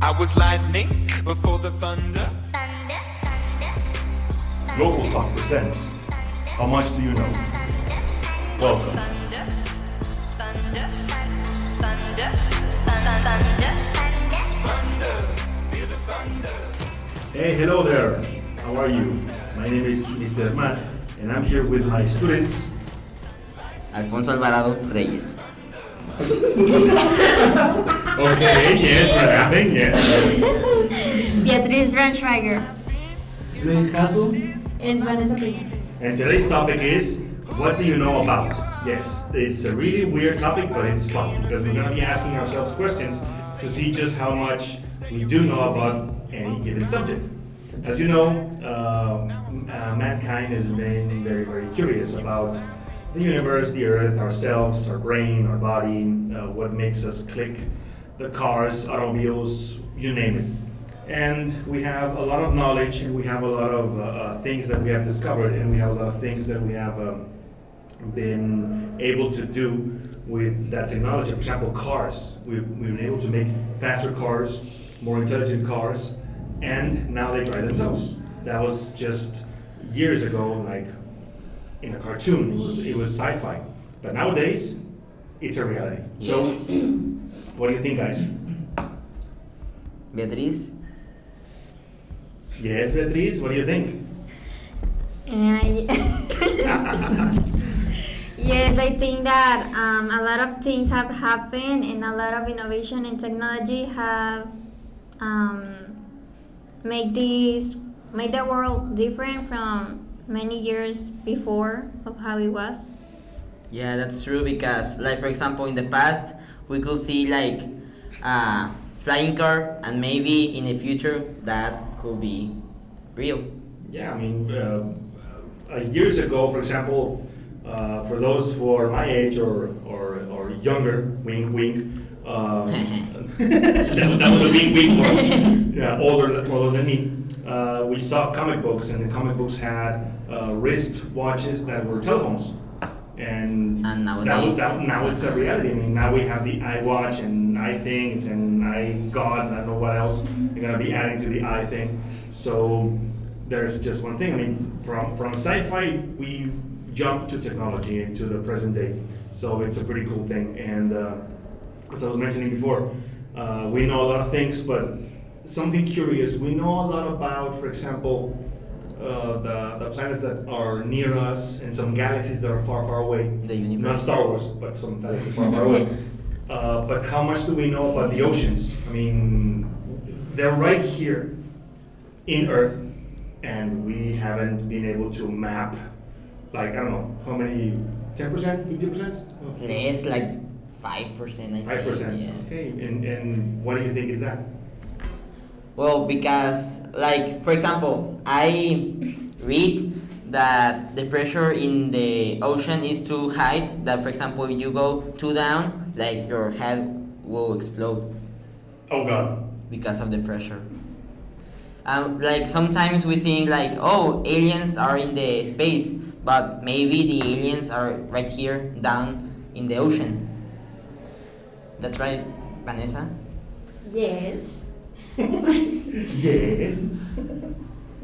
I was lightning before the thunder. Local Talk presents How Much Do You Know? Welcome. Hey, hello there. How are you? My name is Mr. Matt, and I'm here with my students. Alfonso Alvarado Reyes. Okay, yes, we're having, yes. Beatriz Ranschweiger. Luis Caso. And Vanessa Peña. And today's topic is What do you know about? Yes, it's a really weird topic, but it's fun because we're going to be asking ourselves questions to see just how much we do know about any given subject. As you know, uh, m- uh, mankind has been very, very curious about the universe, the earth, ourselves, our brain, our body, uh, what makes us click, the cars, automobiles, you name it. And we have a lot of knowledge and we have a lot of uh, uh, things that we have discovered and we have a lot of things that we have um, been able to do with that technology. For example, cars. We've, we've been able to make faster cars, more intelligent cars, and now they drive themselves. That was just years ago, like in a cartoon. It was, it was sci-fi. But nowadays, it's a reality. So, what do you think, guys? Beatriz. Yes, Beatriz, what do you think? yes, I think that um, a lot of things have happened and a lot of innovation and technology have um, made this made the world different from many years before of how it was. Yeah, that's true because, like for example, in the past we could see like a flying car, and maybe in the future that could be real. Yeah, I mean, uh, uh, years ago, for example, uh, for those who are my age or, or, or younger, wink, wink, um, that, that was a wink, wink for yeah, older, older than me. Uh, we saw comic books, and the comic books had uh, wrist watches that were telephones. And, And that was, nowadays- that, now it's a reality. I mean, now we have the iWatch and iThings and iGod and I don't know what else. They're gonna be adding to the i thing. So there's just one thing. I mean, from from sci-fi we jumped to technology into the present day. So it's a pretty cool thing. And uh, as I was mentioning before, uh, we know a lot of things, but something curious. We know a lot about, for example. Uh, the, the planets that are near us and some galaxies that are far, far away. The universe. Not Star Wars, but some galaxies far, far away. Uh, but how much do we know about the oceans? I mean, they're right here in Earth, and we haven't been able to map, like, I don't know, how many, 10%, 50%? Less like five percent. I Five think, percent. yeah. Okay, and, and what do you think is that? Well, because like for example, I read that the pressure in the ocean is too high. That for example, if you go too down, like your head will explode. Oh God. because of the pressure. Um, like sometimes we think like, oh, aliens are in the space, but maybe the aliens are right here down in the ocean. That's right, Vanessa. Yes. Yes.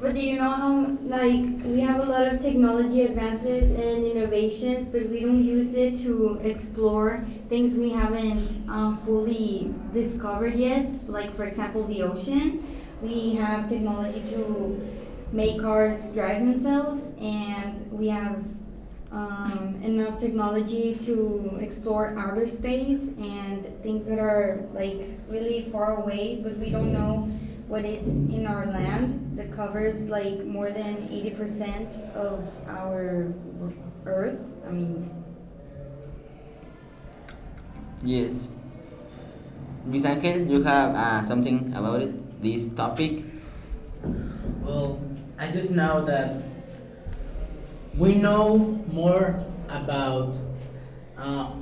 But do you know how, like, we have a lot of technology advances and innovations, but we don't use it to explore things we haven't um, fully discovered yet. Like, for example, the ocean. We have technology to make cars drive themselves, and we have um, enough technology to explore outer space and things that are like really far away, but we don't know what it's in our land that covers like more than 80% of our earth. I mean, Yes. Luis Angel, you have uh, something about it, this topic? Well, I just know that we know more about uh,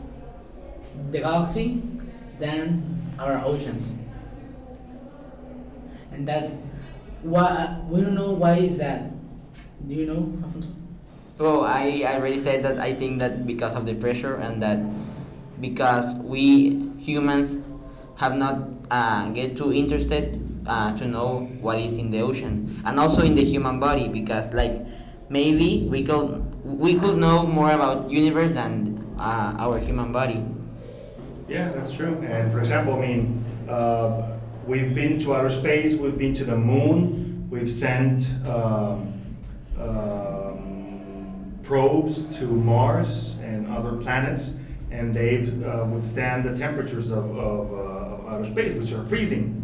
the galaxy than our oceans, and that's why we don't know why is that. Do you know, Alfonso? Well, I, I already said that I think that because of the pressure and that because we humans have not uh, get too interested uh, to know what is in the ocean and also in the human body because like maybe we could we could know more about universe than uh, our human body. Yeah, that's true. And for example, I mean, uh, we've been to outer space, we've been to the moon, we've sent um, um, probes to Mars and other planets, and they've uh, withstand the temperatures of, of, uh, of outer space, which are freezing.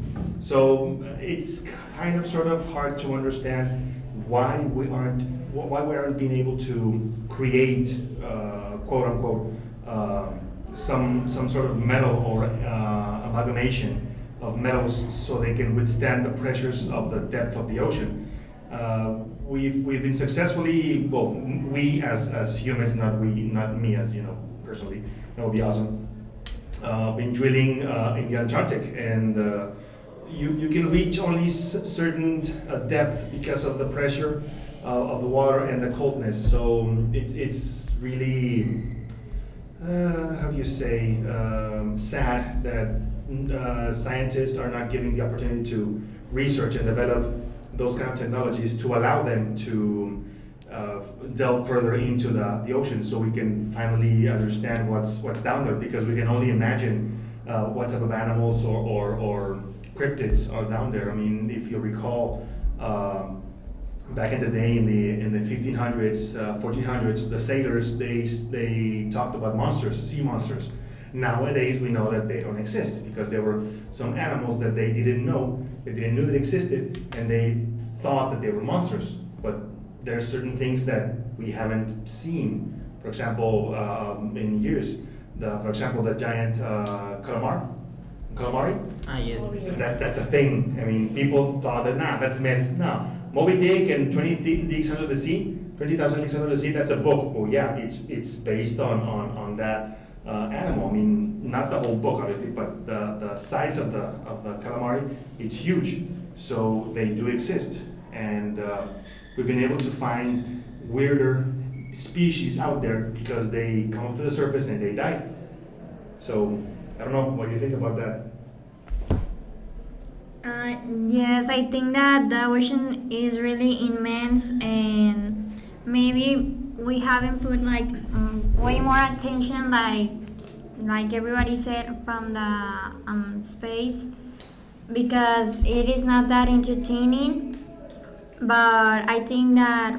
So uh, it's kind of sort of hard to understand why we aren't why we aren't being able to create uh, quote unquote um, some some sort of metal or uh, amalgamation of metals so they can withstand the pressures of the depth of the ocean. Uh, we've we've been successfully well we as as humans not we not me as you know personally that would be awesome. Uh, been drilling uh, in the Antarctic and. You, you can reach only certain uh, depth because of the pressure uh, of the water and the coldness. So um, it's, it's really, uh, how do you say, um, sad that uh, scientists are not given the opportunity to research and develop those kind of technologies to allow them to uh, delve further into the, the ocean so we can finally understand what's, what's down there because we can only imagine uh, what type of animals or, or, or cryptids are down there. I mean, if you recall, um, back in the day in the in the 1500s, uh, 1400s, the sailors they they talked about monsters, sea monsters. Nowadays, we know that they don't exist because there were some animals that they didn't know, they didn't know that existed, and they thought that they were monsters. But there are certain things that we haven't seen. For example, um, in years, the, for example, the giant uh, calamar, calamari. Ah yes. Oh. That's that's a thing. I mean, people thought that nah, that's myth. No, Moby Dick and Twenty Thi- Leagues Under the Sea, Twenty Thousand Leagues Under the Sea. That's a book. Oh yeah, it's it's based on on on that uh, animal. I mean, not the whole book obviously, but the the size of the of the calamari, it's huge. So they do exist, and uh, we've been able to find weirder species out there because they come up to the surface and they die. So I don't know. What do you think about that? Uh, yes, I think that the ocean is really immense, and maybe we haven't put like um, way more attention, like like everybody said from the um, space, because it is not that entertaining. But I think that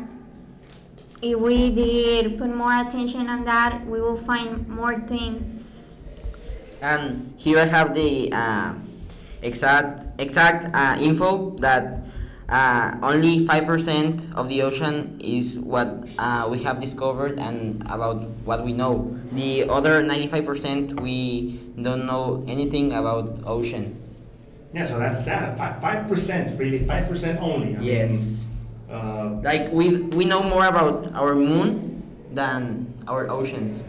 if we did put more attention on that, we will find more things. And here I have the uh, exact exact uh, info that uh, only five percent of the ocean is what uh, we have discovered and about what we know. The other ninety-five percent we don't know anything about ocean. Yeah, so that's sad. Five percent, really, five percent only. I Yes. Mean, uh, Like we we know more about our moon than our oceans.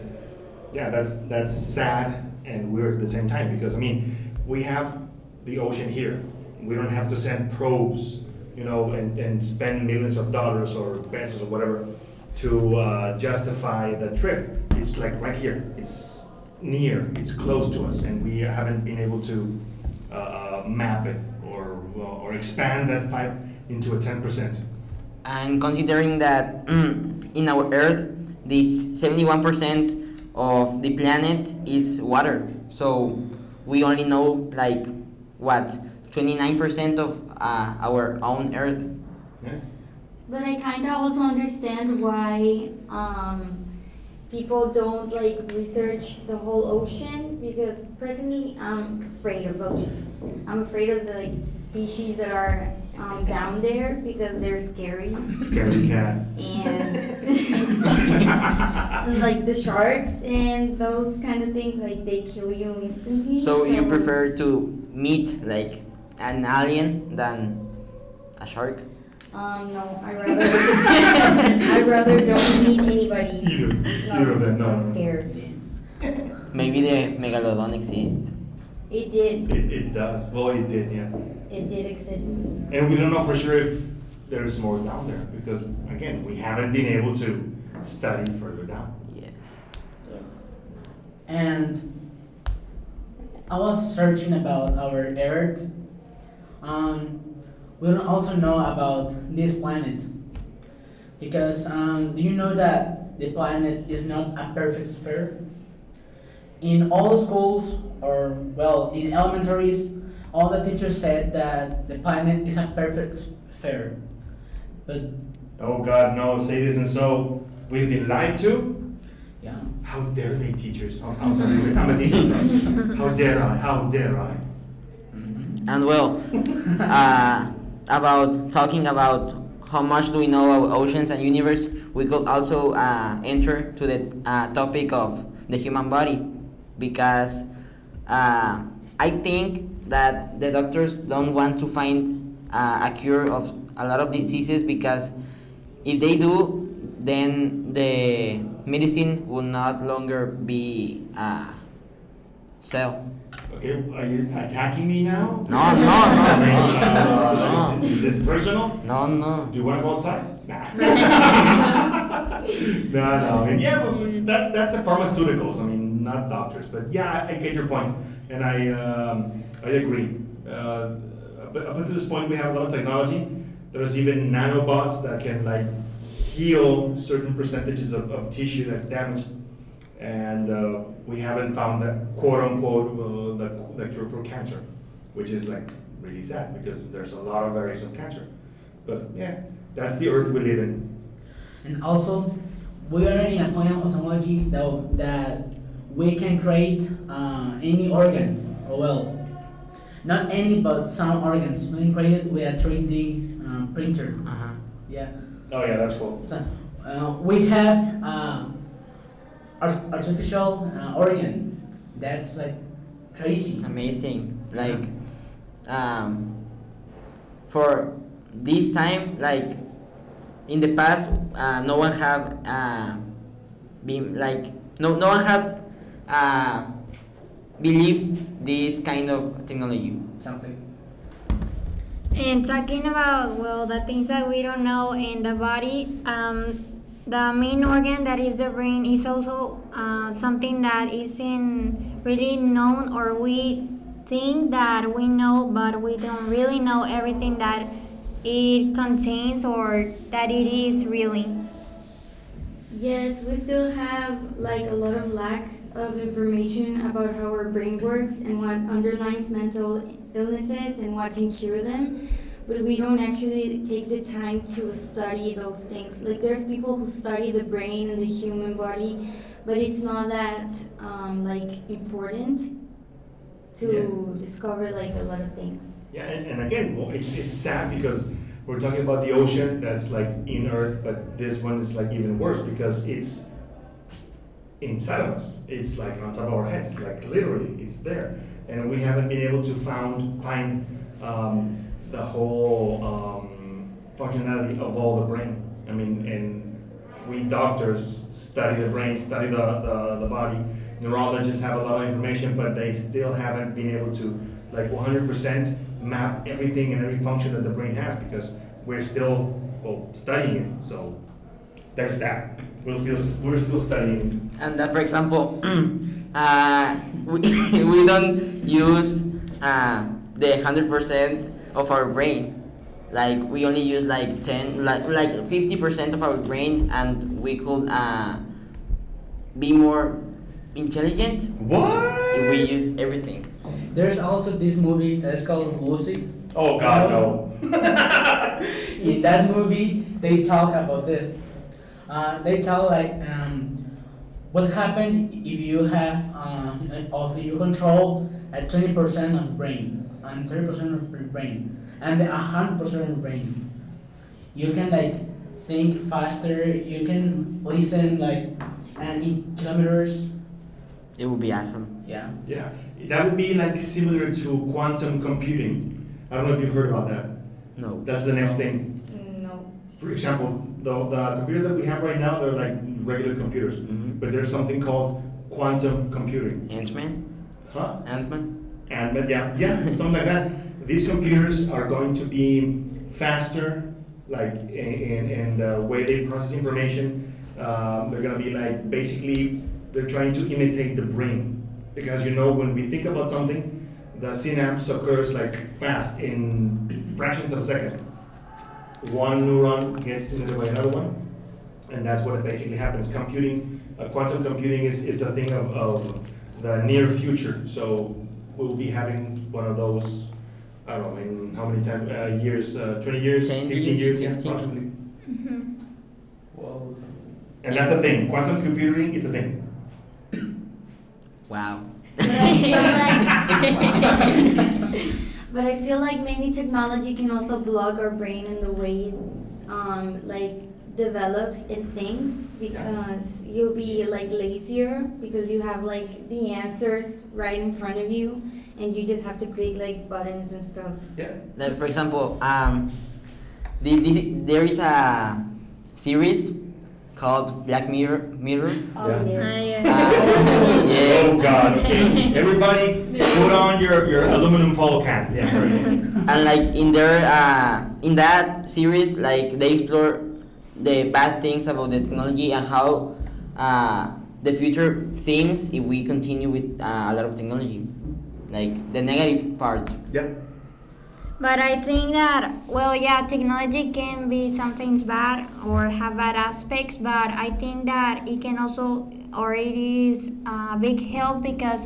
yeah, that's that's sad and weird at the same time because I mean, we have the ocean here. We don't have to send probes, you know, and, and spend millions of dollars or pesos or whatever to uh, justify the trip. It's like right here. It's near. It's close to us, and we haven't been able to uh, map it or or expand that five into a ten percent. And considering that in our Earth, this 71% of the planet is water. So we only know like what 29% of uh, our own Earth. Yeah. But I kind of also understand why um, people don't like research the whole ocean because personally I'm afraid of ocean. I'm afraid of the like species that are um, down there because they're scary Scary cat. and like the sharks and those kind of things like they kill you instantly. So you prefer to meet like an alien than a shark? Um, no, I rather I rather don't meet anybody. Either, either of them. No, I'm no, no. scared. Maybe the megalodon exists. It did. It, it does. Well, it did, yeah. It did exist. And we don't know for sure if there's more down there because, again, we haven't been able to study further down. Yes. And I was searching about our Earth. Um, we don't also know about this planet because um, do you know that the planet is not a perfect sphere? In all schools, or well, in elementaries, all the teachers said that the planet is a perfect sphere. But Oh God, no! Say this and so we've been lied to. yeah, How dare they, teachers? Oh, I'm sorry, I'm a teacher. How dare I? How dare I? Mhm. And well, uh, about talking about how much do we know about oceans and universe, we could also uh, enter to the uh, topic of the human body, because uh, I think that the doctors don't want to find uh, a cure of a lot of diseases because if they do, then the medicine will not longer be uh, sell. Okay, are you attacking me now? No, no, no, no, no, no. Is this personal? No, no. Do you want to go outside? Nah. no, no. I mean, yeah, but that's that's the pharmaceuticals. I mean, not doctors. But yeah, I, I get your point. point, and I um, I agree. Uh, but up until this point, we have a lot of technology. There's even nanobots that can like heal certain percentages of, of tissue that's damaged, and uh, we haven't found that quote unquote uh, the, the cure for cancer, which is like really sad because there's a lot of variations of cancer. But yeah, that's the earth we live in. And also, we are in a point of technology that, that we can create uh, any organ, or well, not any, but some organs. We can create it with a 3D um, printer. Uh-huh. Yeah. Oh yeah, that's cool. So, uh, we have art- artificial uh, organ. That's like crazy. Amazing. Like, um, for this time, like in the past, uh, no one have uh, been like no no one had uh, believed this kind of technology. Something. And talking about well the things that we don't know in the body, um, the main organ that is the brain is also uh, something that isn't really known or we think that we know but we don't really know everything that it contains or that it is really. Yes, we still have like a lot of lack of information about how our brain works and what underlines mental illnesses and what can cure them. But we don't actually take the time to study those things. Like there's people who study the brain and the human body, but it's not that um, like important to discover like a lot of things. Yeah, and, and again, well, it's, it's sad because we're talking about the ocean that's like in Earth, but this one is like even worse because it's inside of us. It's like on top of our heads, like literally, it's there, and we haven't been able to found find um, the whole um, functionality of all the brain. I mean, and we doctors study the brain, study the, the, the body. Neurologists have a lot of information, but they still haven't been able to like 100% map everything and every function that the brain has because we're still well studying it. So there's that. We're still we're still studying. And that, for example, uh, we, we don't use uh, the hundred percent of our brain. Like we only use like ten, like like fifty percent of our brain, and we could uh, be more intelligent if we use everything. There's also this movie that's called Lucy. Oh God, no. In that movie, they talk about this. Uh, they tell like um, what happened if you have uh, of your control at twenty percent of brain and thirty percent of brain and hundred percent of brain. You can like think faster. You can listen like and in kilometers. It would be awesome. Yeah. Yeah, that would be like similar to quantum computing. I don't know if you've heard about that. No. That's the next thing. No. For example, the, the computer that we have right now, they're like regular computers, Mhm. but there's something called quantum computing. Ant-Man. Huh? Ant-Man. And but yeah, yeah, something like that. These computers are going to be faster, like in, in, in the way they process information. Um, they're gonna be like basically they're trying to imitate the brain. Because you know when we think about something, the synapse occurs like fast in fractions of a second. One neuron gets stimulated by another one, and that's what basically happens. Computing, uh, quantum computing is, is a thing of, of the near future. So we'll be having one of those. I don't know in how many time uh, years, uh, 20 years, 10 15 years, years, yeah, 15. approximately. Well, And that's a thing. Quantum computing, it's a thing. Wow. But I feel like, but I feel like maybe technology can also block our brain in the way, it, um, like develops in things because you'll be like lazier because you have like the answers right in front of you and you just have to click like buttons and stuff. Yeah. Like, for example, um, the, this, there is a series called Black Mirror. Mirror. Oh, Yeah. yeah. Ah, yeah. Uh, yes. Oh God. Okay. Everybody, put on your, your aluminum foil cap. Yeah. sorry. and like in their uh, in that series like they explore the bad things about the technology and how uh, the future seems if we continue with uh, a lot of technology like the negative part yeah. But I think that, well, yeah, technology can be sometimes bad or have bad aspects, but I think that it can also, or it is a big help because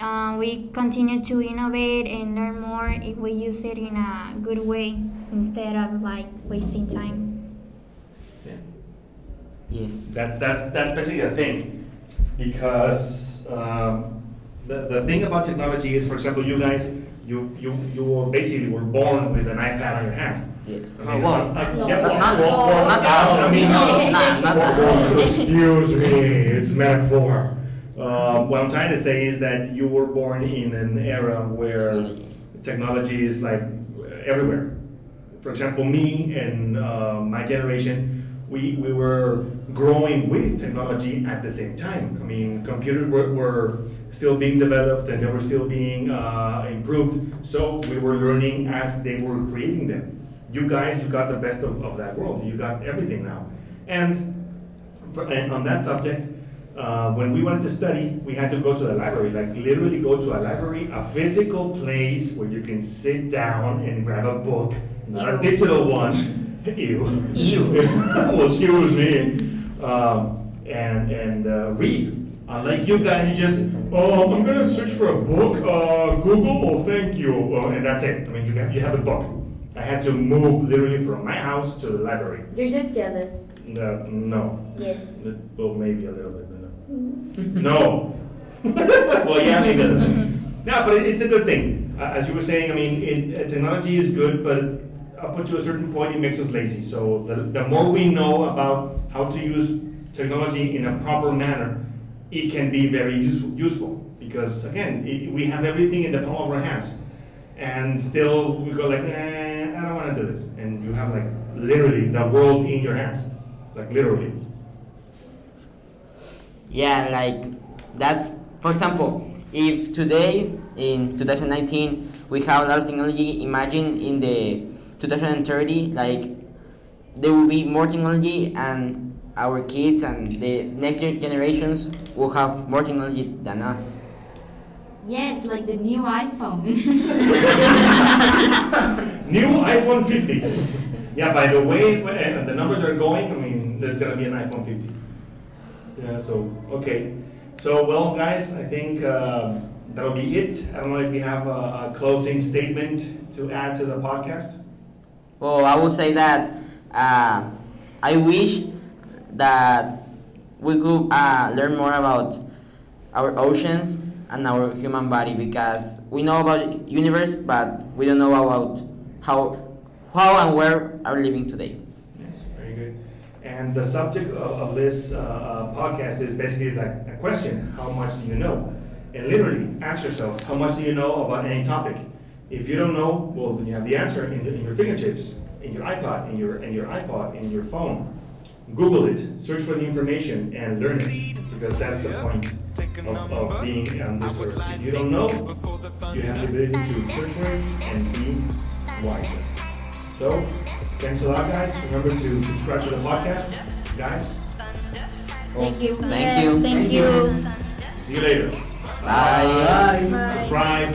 uh, we continue to innovate and learn more if we use it in a good way instead of like wasting time. yeah. yeah That's that's that's basically the thing, because um, the the thing about technology is, for example, you guys, you you you were basically were born with an iPad on your hand. yes I oh, mean, well, uh, yeah, well, Not- well, well, not us, I mean, us. Not- not well, excuse me, it's metaphor. Uh, what I'm trying to say is that you were born in an era where Technology. technology is like everywhere. For example, me and uh, my generation, we, we were growing with technology at the same time. I mean, computers were, were still being developed and they were still being uh, improved. So we were learning as they were creating them. You guys, you got the best of, of that world. You got everything now. And, for, and on that subject, uh, when we wanted to study, we had to go to the library, like literally go to a library, a physical place where you can sit down and grab a book, not a digital one. Ew. Ew. well, excuse me. Um, and and uh, read. Unlike you guys, you just, oh, I'm gonna search for a book. Uh, Google, oh, thank you, uh, and that's it. I mean, you have, you have the book. I had to move literally from my house to the library. You're just jealous. No, no. Yes. Well, maybe a little bit, no. No. well, yeah, maybe a little bit. No, but it, it's a good thing. Uh, as you were saying, I mean, it, uh, technology is good, but up to a certain point, it makes us lazy. So the, the more we know about how to use technology in a proper manner, it can be very useful. useful. Because again, it, we have everything in the palm of our hands, and still we go like, eh, I don't want to do this. And you have like literally the world in your hands, like literally. yeah like that's for example if today in 2019 we have a lot of technology imagine in the 2030 like there will be more technology and our kids and the next generations will have more technology than us Yes, like the new iPhone. New iPhone 50. Yeah, by the way, uh, the numbers are going, I mean, there's gonna be an iPhone 50. Yeah, so, okay. So, well, guys, I think uh, that'll be it. I don't know if you have a, a closing statement to add to the podcast. Well, I would say that uh, I wish that we could uh, learn more about our oceans and our human body because we know about universe, but we don't know about how how and where are living today. Yes, very good. And the subject of, of this uh, uh, podcast is basically like a question: How much do you know? And literally, ask yourself, how much do you know about any topic? If you don't know, well, then you have the answer in, the, in your fingertips, in your iPod, in your in your iPod, in your phone. Google it, search for the information, and learn it, because that's the point of, of being on this earth. If you don't know, you have the ability to search for it and be wiser. So, thanks a lot, guys. Remember to subscribe to the podcast, guys. Thank you. Thank Yes, you. Thank you. See you later. Bye. Bye. Subscribe.